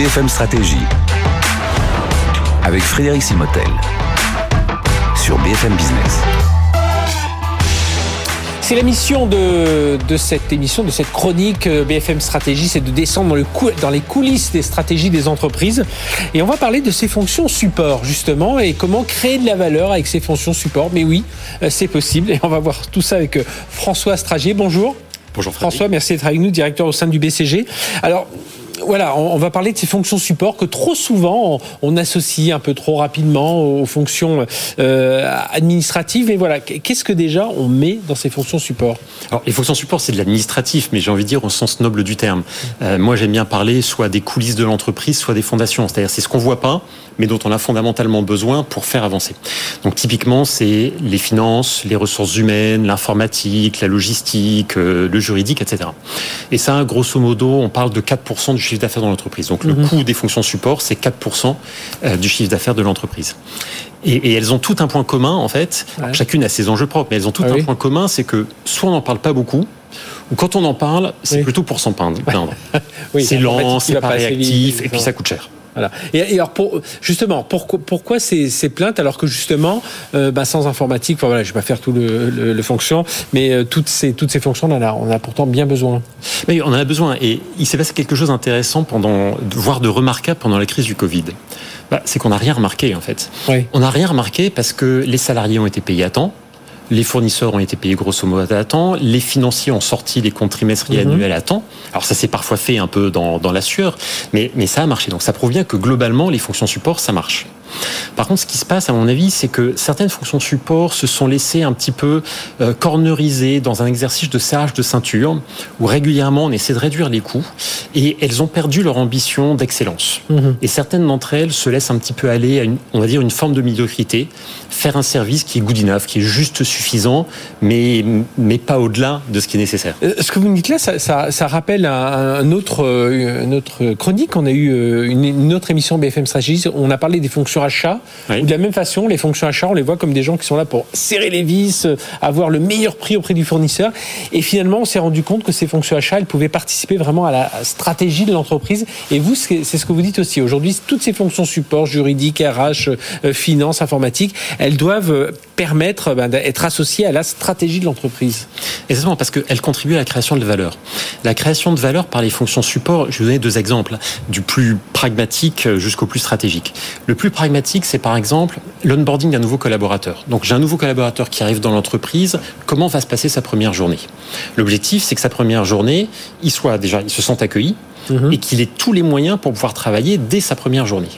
BFM Stratégie avec Frédéric Simotel sur BFM Business. C'est la mission de, cette émission, de cette chronique euh, BFM Stratégie, c'est de descendre dans, le dans les coulisses des stratégies des entreprises. Et on va parler de ces fonctions support, justement, et comment créer de la valeur avec ces fonctions support. Mais oui, euh, c'est possible. Et on va voir tout ça avec euh, François Stragier. Bonjour. Bonjour François, merci d'être avec nous, directeur au sein du BCG. Alors, voilà, on, va parler de ces fonctions support que trop souvent on, associe un peu trop rapidement aux fonctions euh, administratives. Et voilà, qu'est-ce que déjà on met dans ces fonctions support? Alors, les fonctions support, c'est de l'administratif, mais j'ai envie de dire au sens noble du terme. Euh, moi, j'aime bien parler soit des coulisses de l'entreprise, soit des fondations. C'est-à-dire, c'est ce qu'on voit pas, mais dont on a fondamentalement besoin pour faire avancer. Donc, typiquement, c'est les finances, les ressources humaines, l'informatique, la logistique, euh, le juridique, etc. Et ça, grosso modo, on parle de 4% du chiffre d'affaires dans l'entreprise. Donc le mhm. coût des fonctions support, c'est 4% euh, du chiffre d'affaires de l'entreprise. Et, elles ont tout un point commun, en fait. Chacune a ses enjeux propres, mais elles ont tout ah un point commun, c'est que soit on n'en parle pas beaucoup, ou quand on en parle, c'est plutôt pour s'en peindre. c'est lent, c'est pas réactif, et puis ça coûte cher. Voilà. Et, alors pour, justement, pourquoi, pourquoi ces, ces, plaintes alors que justement, euh, bah, sans informatique, enfin, voilà, je vais pas faire tout le, le, fonction, mais euh, toutes ces toutes ces fonctions, on en a, on a pourtant bien besoin. Mais on en a besoin. Et il s'est passé quelque chose d'intéressant pendant, voire de remarquable pendant la crise du Covid. Bah, c'est qu'on n'a rien remarqué en fait. Oui. On n'a rien remarqué parce que les salariés ont été payés à temps les fournisseurs ont été payés grosso modo à temps, les financiers ont sorti les comptes trimestriels mhm. annuels à temps. Alors ça s'est parfois fait un peu dans, dans la sueur, mais, mais ça a marché. Donc ça prouve bien que globalement, les fonctions support, ça marche. Par contre, ce qui se passe, à mon avis, c'est que certaines fonctions support se sont laissées un petit peu euh, corneriser dans un exercice de serrage de ceinture, où régulièrement on essaie de réduire les coûts, et elles ont perdu leur ambition d'excellence. Mhm. Et certaines d'entre elles se laissent un petit peu aller à une, on va dire, une forme de médiocrité, faire un service qui est good enough, qui est juste suffisant, mais, mais pas au-delà de ce qui est nécessaire. Euh, ce que vous me dites là, ça, ça, ça rappelle un, autre, euh, une autre chronique. On a eu euh, une, une autre émission BFM Stratégie. On a parlé des fonctions achat. Ou de la même façon, les fonctions achat, on les voit comme des gens qui sont là pour serrer les vis, avoir le meilleur prix auprès du fournisseur. Et finalement, on s'est rendu compte que ces fonctions achat, elles pouvaient participer vraiment à la stratégie de l'entreprise. Et vous, c'est ce que vous dites aussi. Aujourd'hui, toutes ces fonctions support, juridique, RH, finance, informatique, elles doivent permettre ben, d'être associées à la stratégie de l'entreprise. Exactement, parce qu'elles contribuent à la création de valeur. La création de valeur par les fonctions support, je vais vous donner deux exemples, du plus pragmatique jusqu'au plus stratégique. Le plus pragmatique, c'est par exemple l'onboarding d'un nouveau collaborateur. Donc j'ai un nouveau collaborateur qui arrive dans l'entreprise, comment va se passer sa première journée? L'objectif, c'est que sa première journée, il soit déjà, il se sente accueilli, mhm. et qu'il ait tous les moyens pour pouvoir travailler dès sa première journée.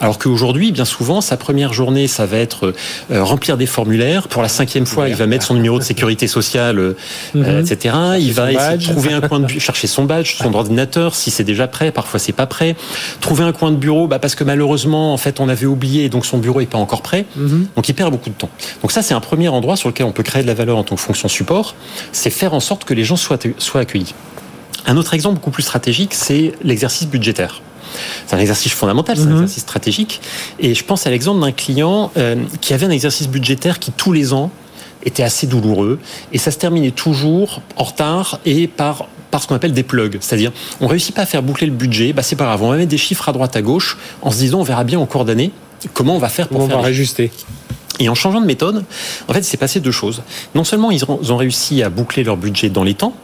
Alors qu'aujourd'hui, bien souvent, sa première journée, ça va être euh, remplir des formulaires. Pour la cinquième fois, il va mettre son numéro de sécurité sociale, euh, mhm. etc. Il va essayer de trouver un coin de chercher son badge, son ordinateur, si c'est déjà prêt. Parfois, c'est pas prêt. Trouver un coin de bureau, bah, parce que malheureusement, en fait, on avait oublié, et donc son bureau est pas encore prêt. Mhm. Donc, il perd beaucoup de temps. Donc ça, c'est un premier endroit sur lequel on peut créer de la valeur en tant que fonction support. C'est faire en sorte que les gens soient, soient accueillis. Un autre exemple beaucoup plus stratégique, c'est l'exercice budgétaire. C'est un exercice fondamental, c'est un mhm. exercice stratégique. Et je pense à l'exemple d'un client euh, qui avait un exercice budgétaire qui tous les ans était assez douloureux et ça se terminait toujours en retard et par par ce qu'on appelle des plugs, c'est-à-dire on réussit pas à faire boucler le budget, bah c'est pas grave, on va mettre des chiffres à droite à gauche en se disant on verra bien en cours d'année comment on va faire pour on faire va réajuster. Et en changeant de méthode, en fait, il s'est passé deux choses. Non seulement ils ont réussi à boucler leur budget dans les temps,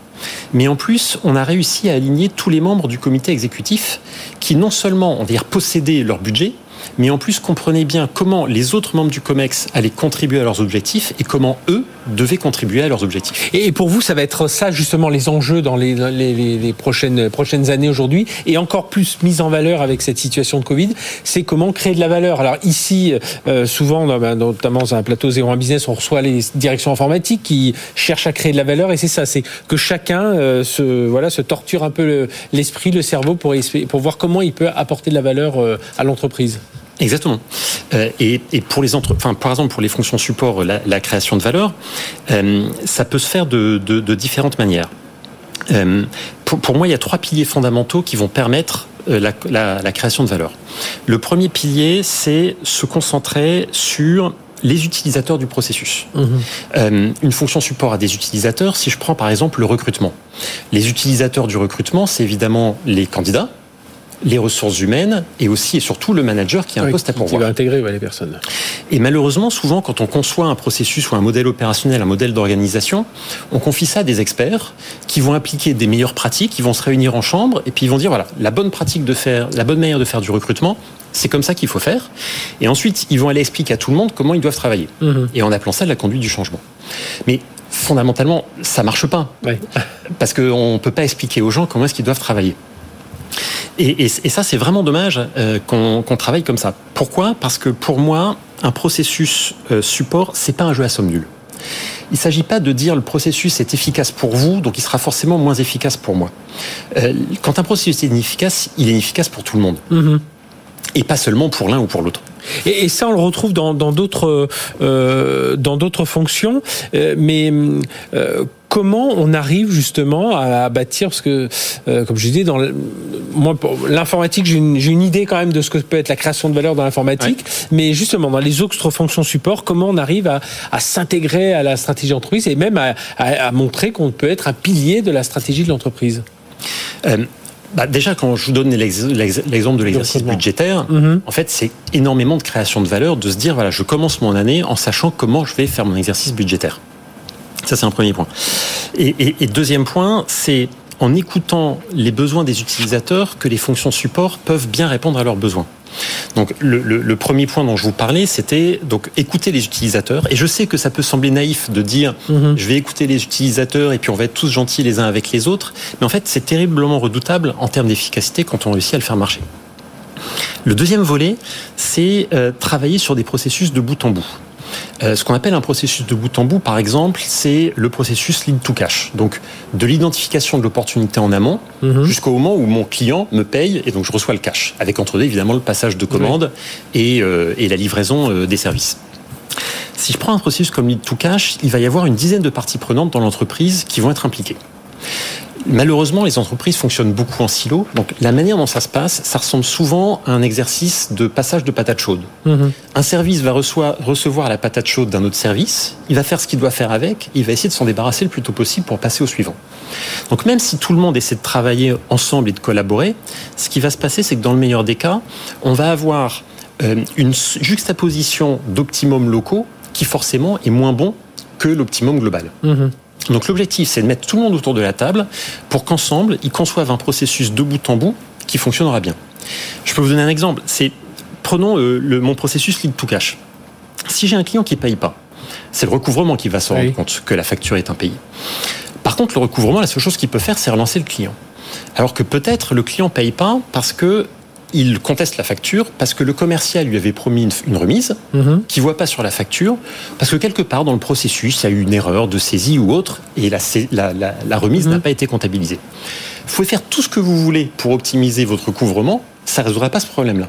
mais en plus, on a réussi à aligner tous les membres du comité exécutif qui non seulement, on va dire, possédaient leur budget, mais en plus comprenaient bien comment les autres membres du COMEX allaient contribuer à leurs objectifs et comment eux devaient contribuer à leurs objectifs. Et pour vous, ça va être ça justement les enjeux dans les, prochaines, prochaines années aujourd'hui, et encore plus mise en valeur avec cette situation de Covid, c'est comment créer de la valeur. Alors ici, euh, souvent, notamment dans un plateau 01 business, on reçoit les directions informatiques qui cherchent à créer de la valeur, et c'est ça, c'est que chacun euh, se, voilà, se torture un peu l'esprit, le, cerveau pour, pour voir comment il peut apporter de la valeur euh, à l'entreprise. Exactement. Euh, et, pour les entre, enfin, par exemple pour les fonctions support, la, création de valeur, euh, ça peut se faire de, différentes manières. Euh, pour, moi, il y a trois piliers fondamentaux qui vont permettre la, création de valeur. Le premier pilier, c'est se concentrer sur les utilisateurs du processus. Mhm. une fonction support a des utilisateurs. Si je prends par exemple le recrutement, les utilisateurs du recrutement, c'est évidemment les candidats, les ressources humaines et aussi et surtout le manager qui a un poste à pourvoir. Qui va intégrer les personnes. Et malheureusement, souvent, quand on conçoit un processus ou un modèle opérationnel, un modèle d'organisation, on confie ça à des experts qui vont appliquer des meilleures pratiques, ils vont se réunir en chambre et puis ils vont dire voilà, la bonne pratique de faire, la bonne manière de faire du recrutement, c'est comme ça qu'il faut faire. Et ensuite, ils vont aller expliquer à tout le monde comment ils doivent travailler. Mhm. Et en appelant ça de la conduite du changement. Mais fondamentalement, ça marche pas. Parce qu'on ne peut pas expliquer aux gens comment est-ce qu'ils doivent travailler. Et, ça, c'est vraiment dommage euh, qu'on travaille comme ça. Pourquoi? Parce que pour moi, un processus euh, support, c'est pas un jeu à somme nulle. Il ne s'agit pas de dire le processus est efficace pour vous, donc il sera forcément moins efficace pour moi. Euh, quand un processus est inefficace, il est inefficace pour tout le monde. Mm-hmm. Et pas seulement pour l'un ou pour l'autre. Et, ça, on le retrouve dans d'autres euh, dans d'autres fonctions. Euh, mais euh, comment on arrive justement à, bâtir? Parce que comme je disais dans moi l'informatique j'ai une, idée quand même de ce que peut être la création de valeur dans l'informatique. Mais justement dans les autres fonctions support comment on arrive à, s'intégrer à la stratégie d'entreprise et même à, à montrer qu'on peut être un pilier de la stratégie de l'entreprise? Bah déjà, quand je vous donne l'exemple de l'exercice budgétaire, mhm. en fait, c'est énormément de création de valeur de se dire, voilà, je commence mon année en sachant comment je vais faire mon exercice budgétaire. Ça, c'est un premier point. Et, et deuxième point, c'est en écoutant les besoins des utilisateurs que les fonctions support peuvent bien répondre à leurs besoins. Donc le, premier point dont je vous parlais, c'était donc écouter les utilisateurs. Et je sais que ça peut sembler naïf de dire mhm. je vais écouter les utilisateurs et puis on va être tous gentils les uns avec les autres. Mais en fait, c'est terriblement redoutable en termes d'efficacité quand on réussit à le faire marcher. Le deuxième volet, c'est euh, travailler sur des processus de bout en bout. Euh, ce qu'on appelle un processus de bout en bout, par exemple, c'est le processus lead to cash. Donc, de l'identification de l'opportunité en amont mhm. jusqu'au moment où mon client me paye et donc je reçois le cash. Avec entre deux, évidemment, le passage de commande et, euh, et, la livraison euh, des services. Si je prends un processus comme lead to cash, il va y avoir une dizaine de parties prenantes dans l'entreprise qui vont être impliquées. Malheureusement, les entreprises fonctionnent beaucoup en silo. Donc, la manière dont ça se passe, ça ressemble souvent à un exercice de passage de patate chaude. Mhm. Un service va recevoir la patate chaude d'un autre service, il va faire ce qu'il doit faire avec, il va essayer de s'en débarrasser le plus tôt possible pour passer au suivant. Donc, même si tout le monde essaie de travailler ensemble et de collaborer, ce qui va se passer, c'est que dans le meilleur des cas, on va avoir euh, une juxtaposition d'optimum locaux qui forcément est moins bon que l'optimum global. Mhm. Donc l'objectif, c'est de mettre tout le monde autour de la table pour qu'ensemble, ils conçoivent un processus de bout en bout qui fonctionnera bien. Je peux vous donner un exemple. C'est prenons euh, le, mon processus lead to cash. Si j'ai un client qui paye pas, c'est le recouvrement qui va se rendre compte que la facture est impayée. Par contre, le recouvrement, la seule chose qu'il peut faire, c'est relancer le client. Alors que peut-être le client paye pas parce que il conteste la facture parce que le commercial lui avait promis une, remise mhm. qu'il voit pas sur la facture parce que quelque part dans le processus il y a eu une erreur de saisie ou autre et la, la, remise mhm. n'a pas été comptabilisée. Vous pouvez faire tout ce que vous voulez pour optimiser votre couvrement ça ne résoudra pas ce problème-là.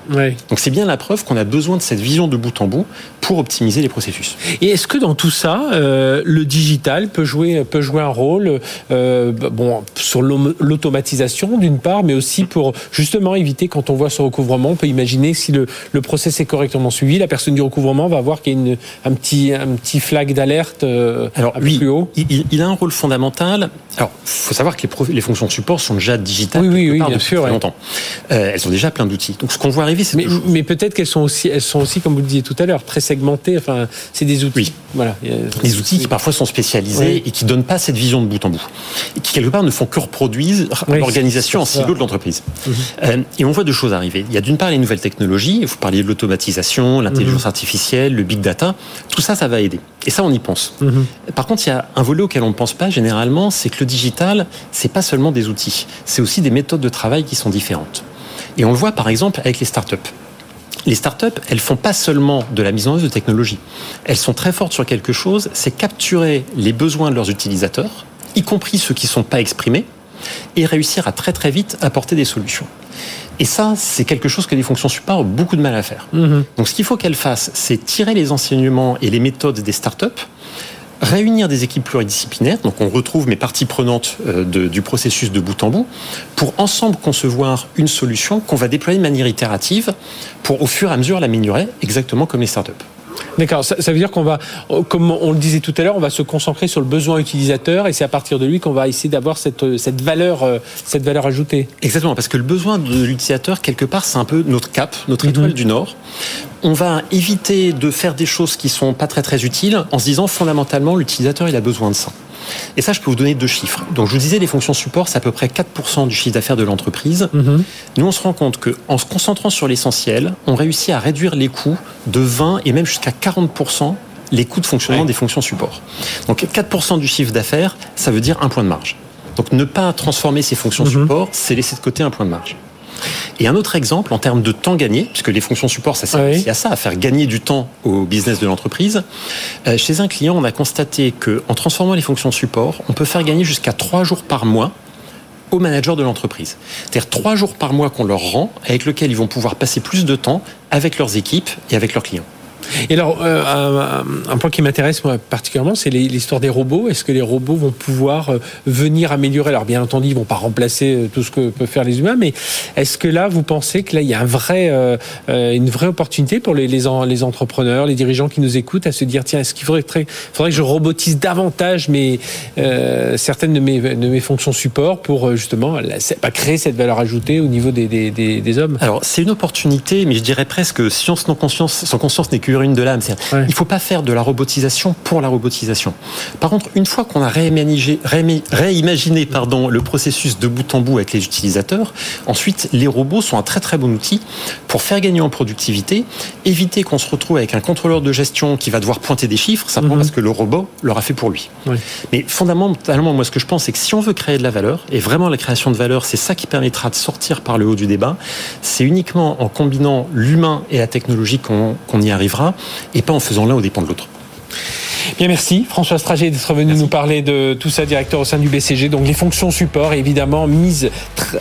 Donc c'est bien la preuve qu'on a besoin de cette vision de bout en bout pour optimiser les processus. Et est-ce que dans tout ça, euh, le digital peut jouer, peut jouer un rôle euh, bon, sur l'automatisation d'une part, mais aussi pour justement éviter quand on voit ce recouvrement, on peut imaginer si le, le process est correctement suivi, la personne du recouvrement va voir qu'il y a une, un, petit, un petit flag d'alerte euh, Alors, oui, plus haut. Il, il, a un rôle fondamental. Alors, il faut savoir que les, les, fonctions support sont déjà digitales oui, oui, oui, bien sûr, longtemps. Euh, elles ont déjà plein d'outils. Donc ce qu'on voit arriver, c'est mais, mais peut-être qu'elles sont aussi, elles sont aussi, comme vous le disiez tout à l'heure, très segmentées. Enfin, c'est des outils. Oui. Voilà. Des outils qui parfois sont spécialisés et qui donnent pas cette vision de bout en bout, et qui quelque part ne font que reproduire l'organisation en silo de l'entreprise. Mhm. Euh, et on voit deux choses arriver. Il y a d'une part les nouvelles technologies. Vous parliez de l'automatisation, l'intelligence mhm. artificielle, le big data. Tout ça, ça va aider. Et ça, on y pense. Mhm. Par contre, il y a un volet auquel on ne pense pas généralement, c'est que le digital, c'est pas seulement des outils, c'est aussi des méthodes de travail qui sont différentes. Et on le voit par exemple avec les startups. Les startups, elles font pas seulement de la mise en œuvre de technologie. Elles sont très fortes sur quelque chose, c'est capturer les besoins de leurs utilisateurs, y compris ceux qui ne sont pas exprimés, et réussir à très très vite apporter des solutions. Et ça, c'est quelque chose que les fonctions support ont beaucoup de mal à faire. Mm-hmm. Donc ce qu'il faut qu'elles fassent, c'est tirer les enseignements et les méthodes des startups, réunir des équipes pluridisciplinaires, donc on retrouve mes parties prenantes euh, du processus de bout en bout, pour ensemble concevoir une solution qu'on va déployer de manière itérative pour au fur et à mesure l'améliorer, exactement comme les startups. D'accord, ça, veut dire qu'on va, comme on le disait tout à l'heure, on va se concentrer sur le besoin utilisateur et c'est à partir de lui qu'on va essayer d'avoir cette, cette, valeur, euh, cette valeur ajoutée. Exactement, parce que le besoin de l'utilisateur, quelque part, c'est un peu notre cap, notre mhm. étoile du Nord. On va éviter de faire des choses qui sont pas très très utiles en se disant fondamentalement l'utilisateur il a besoin de ça. Et ça, je peux vous donner deux chiffres. Donc, je vous disais, les fonctions support, c'est à peu près 4% du chiffre d'affaires de l'entreprise. Mhm. Nous, on se rend compte qu'en se concentrant sur l'essentiel, on réussit à réduire les coûts de 20 et même jusqu'à 40% les coûts de fonctionnement des fonctions support. Donc 4% du chiffre d'affaires, ça veut dire un point de marge. Donc ne pas transformer ces fonctions mhm. support, c'est laisser de côté un point de marge. Et un autre exemple en termes de temps gagné, puisque les fonctions support, ça sert aussi à ça, à faire gagner du temps au business de l'entreprise. Euh, chez un client, on a constaté qu'en transformant les fonctions support, on peut faire gagner jusqu'à trois jours par mois aux managers de l'entreprise. C'est-à-dire trois jours par mois qu'on leur rend, avec lequel ils vont pouvoir passer plus de temps avec leurs équipes et avec leurs clients. Et alors, euh, un, point qui m'intéresse particulièrement, c'est l'histoire des robots. Est-ce que les robots vont pouvoir euh, venir améliorer? Alors, bien entendu, ils vont pas remplacer euh, tout ce que peuvent faire les humains, mais est-ce que là, vous pensez que là, il y a un vrai, une vraie opportunité pour les, les, entrepreneurs, les dirigeants qui nous écoutent, à se dire tiens, est-ce qu'il faudrait, faudrait, que je robotise davantage mes, certaines de mes, de mes fonctions support pour justement bah, créer cette valeur ajoutée au niveau des, des, des, hommes? Alors, c'est une opportunité, mais je dirais presque science non conscience, sans conscience n'est une de l'âme. Il ne faut pas faire de la robotisation pour la robotisation. Par contre, une fois qu'on a réimaginé, réimaginé pardon, le processus de bout en bout avec les utilisateurs, ensuite, les robots sont un très très bon outil pour faire gagner en productivité, éviter qu'on se retrouve avec un contrôleur de gestion qui va devoir pointer des chiffres, simplement mhm. parce que le robot l'aura fait pour lui. Mais fondamentalement, moi, ce que je pense, c'est que si on veut créer de la valeur, et vraiment la création de valeur, c'est ça qui permettra de sortir par le haut du débat, c'est uniquement en combinant l'humain et la technologie qu'on y arrivera et pas en faisant l'un au dépend de l'autre. Bien, merci François Strager d'être venu nous parler de tout ça, directeur au sein du BCG. Donc les fonctions support, évidemment, mises,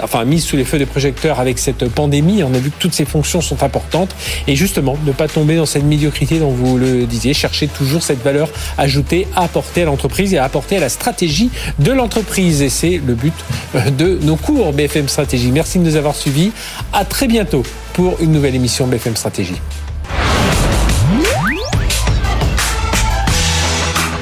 enfin, mises sous les feux des projecteurs avec cette pandémie. On a vu que toutes ces fonctions sont importantes. Et justement, ne pas tomber dans cette médiocrité dont vous le disiez, chercher toujours cette valeur ajoutée à apporter à l'entreprise et à apporter à la stratégie de l'entreprise. Et c'est le but de nos cours BFM Stratégie. Merci de nous avoir suivis. À très bientôt pour une nouvelle émission BFM Stratégie.